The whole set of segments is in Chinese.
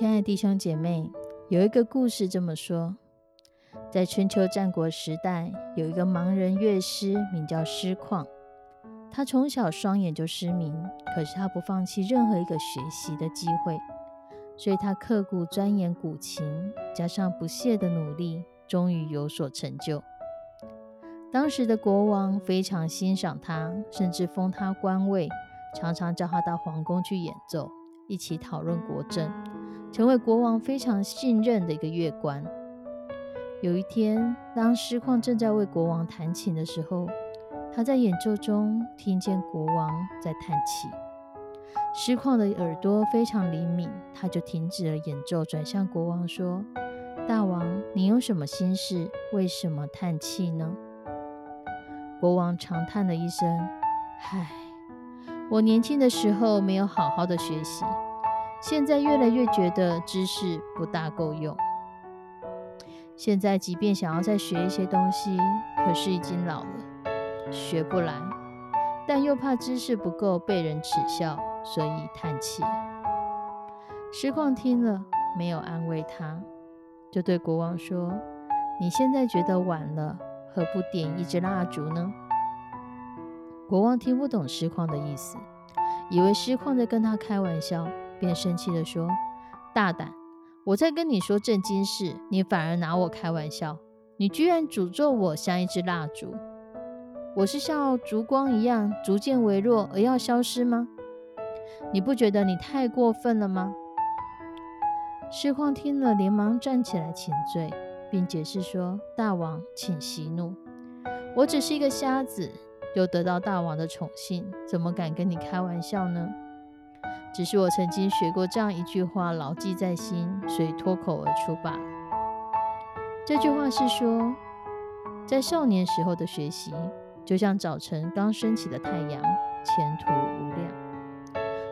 亲爱的弟兄姐妹，有一个故事这么说：在春秋战国时代，有一个盲人乐师，名叫师旷。他从小双眼就失明，可是他不放弃任何一个学习的机会，所以他刻苦钻研古琴，加上不懈的努力，终于有所成就。当时的国王非常欣赏他，甚至封他官位，常常叫他到皇宫去演奏，一起讨论国政。成为国王非常信任的一个乐官。有一天，当师旷正在为国王弹琴的时候，他在演奏中听见国王在叹气。师旷的耳朵非常灵敏，他就停止了演奏，转向国王说：“大王，你有什么心事？为什么叹气呢？”国王长叹了一声：“唉，我年轻的时候没有好好的学习。”现在越来越觉得知识不大够用。现在即便想要再学一些东西，可是已经老了，学不来。但又怕知识不够被人耻笑，所以叹气。师旷听了，没有安慰他，就对国王说：“你现在觉得晚了，何不点一支蜡烛呢？”国王听不懂师旷的意思，以为师旷在跟他开玩笑。便生气地说：“大胆！我在跟你说正经事，你反而拿我开玩笑。你居然诅咒我像一支蜡烛！我是像烛光一样逐渐微弱而要消失吗？你不觉得你太过分了吗？”师旷听了，连忙站起来请罪，并解释说：“大王，请息怒。我只是一个瞎子，又得到大王的宠幸，怎么敢跟你开玩笑呢？”只是我曾经学过这样一句话，牢记在心，所以脱口而出罢了。这句话是说，在少年时候的学习，就像早晨刚升起的太阳，前途无量；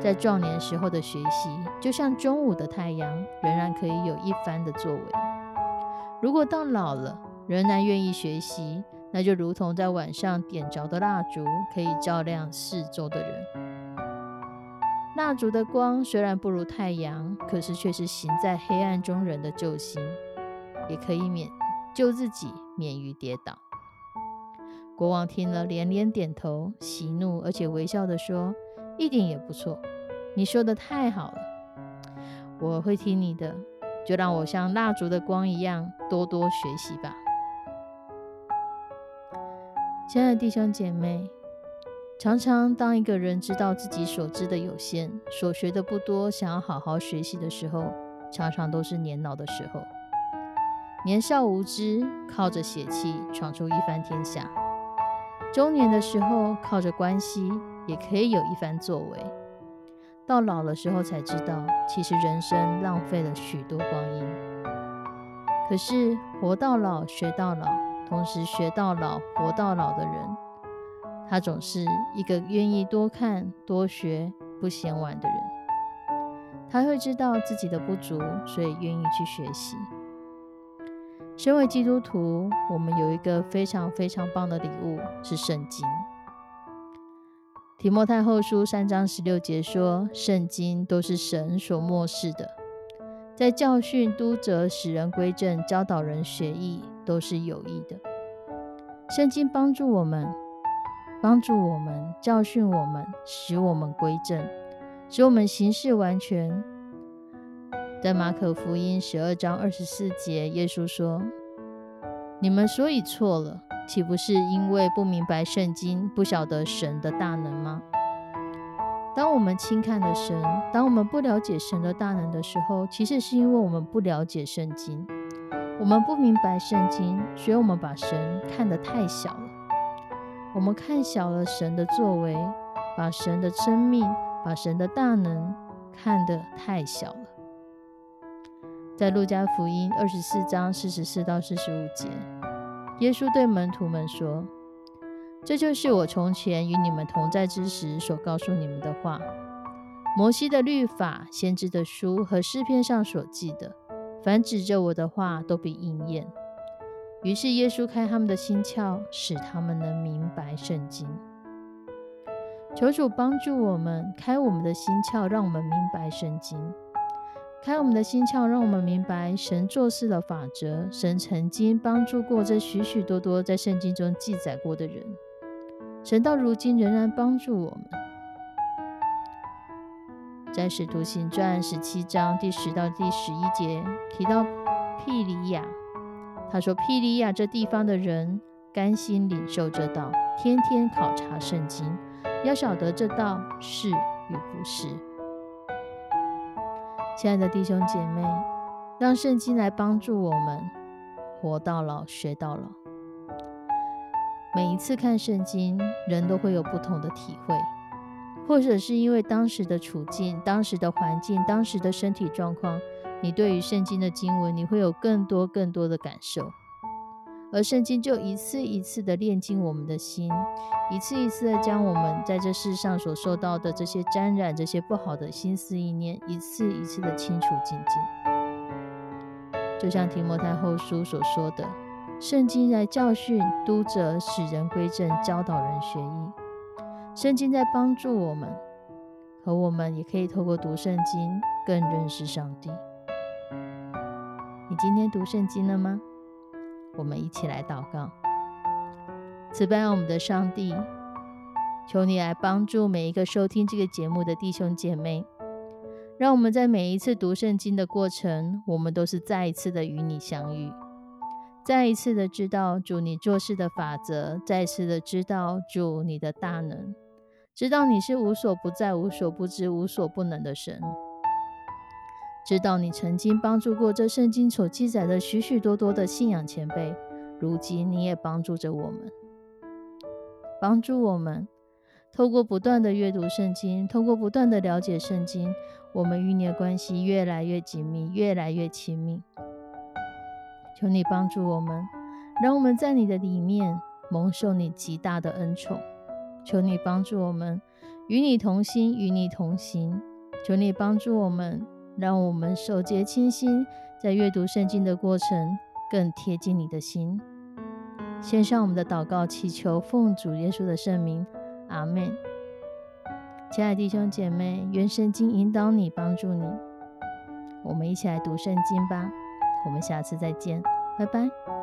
在壮年时候的学习，就像中午的太阳，仍然可以有一番的作为。如果到老了仍然愿意学习，那就如同在晚上点着的蜡烛，可以照亮四周的人。蜡烛的光虽然不如太阳，可是却是行在黑暗中人的救星，也可以免救自己免于跌倒。国王听了连连点头，喜怒而且微笑的说：“一点也不错，你说的太好了，我会听你的，就让我像蜡烛的光一样多多学习吧。”亲爱的弟兄姐妹。常常，当一个人知道自己所知的有限，所学的不多，想要好好学习的时候，常常都是年老的时候。年少无知，靠着血气闯出一番天下；中年的时候，靠着关系也可以有一番作为；到老的时候，才知道其实人生浪费了许多光阴。可是，活到老学到老，同时学到老活到老的人。他总是一个愿意多看多学、不嫌晚的人。他会知道自己的不足，所以愿意去学习。身为基督徒，我们有一个非常非常棒的礼物，是圣经。提摩太后书三章十六节说：“圣经都是神所漠视的，在教训、督责、使人归正、教导人学艺，都是有益的。”圣经帮助我们。帮助我们，教训我们，使我们归正，使我们行事完全。在马可福音十二章二十四节，耶稣说：“你们所以错了，岂不是因为不明白圣经，不晓得神的大能吗？”当我们轻看了神，当我们不了解神的大能的时候，其实是因为我们不了解圣经，我们不明白圣经，所以我们把神看得太小了。我们看小了神的作为，把神的生命、把神的大能看得太小了。在路加福音二十四章四十四到四十五节，耶稣对门徒们说：“这就是我从前与你们同在之时所告诉你们的话。摩西的律法、先知的书和诗篇上所记的，凡指着我的话，都必应验。”于是耶稣开他们的心窍，使他们能明白圣经。求主帮助我们开我们的心窍，让我们明白圣经；开我们的心窍，让我们明白神做事的法则。神曾经帮助过这许许多多在圣经中记载过的人，神到如今仍然帮助我们。在使徒行传十七章第十到第十一节提到庇里亚。他说：“庇利亚这地方的人甘心领受这道，天天考察圣经，要晓得这道是与不是。”亲爱的弟兄姐妹，让圣经来帮助我们活到老学到老。每一次看圣经，人都会有不同的体会，或者是因为当时的处境、当时的环境、当时的身体状况。你对于圣经的经文，你会有更多更多的感受，而圣经就一次一次的炼净我们的心，一次一次的将我们在这世上所受到的这些沾染、这些不好的心思意念，一次一次的清除净尽。就像提摩太后书所说的，圣经在教训、督责、使人归正、教导人学艺。圣经在帮助我们，可我们也可以透过读圣经更认识上帝。你今天读圣经了吗？我们一起来祷告。慈悲我们的上帝，求你来帮助每一个收听这个节目的弟兄姐妹，让我们在每一次读圣经的过程，我们都是再一次的与你相遇，再一次的知道主你做事的法则，再一次的知道主你的大能，知道你是无所不在、无所不知、无所不能的神。知道你曾经帮助过这圣经所记载的许许多多的信仰前辈，如今你也帮助着我们，帮助我们透过不断的阅读圣经，通过不断的了解圣经，我们与你的关系越来越紧密，越来越亲密。求你帮助我们，让我们在你的里面蒙受你极大的恩宠。求你帮助我们与你同心，与你同行。求你帮助我们。让我们手洁清心，在阅读圣经的过程更贴近你的心。献上我们的祷告，祈求奉主耶稣的圣名，阿门。亲爱的弟兄姐妹，愿圣经引导你，帮助你。我们一起来读圣经吧。我们下次再见，拜拜。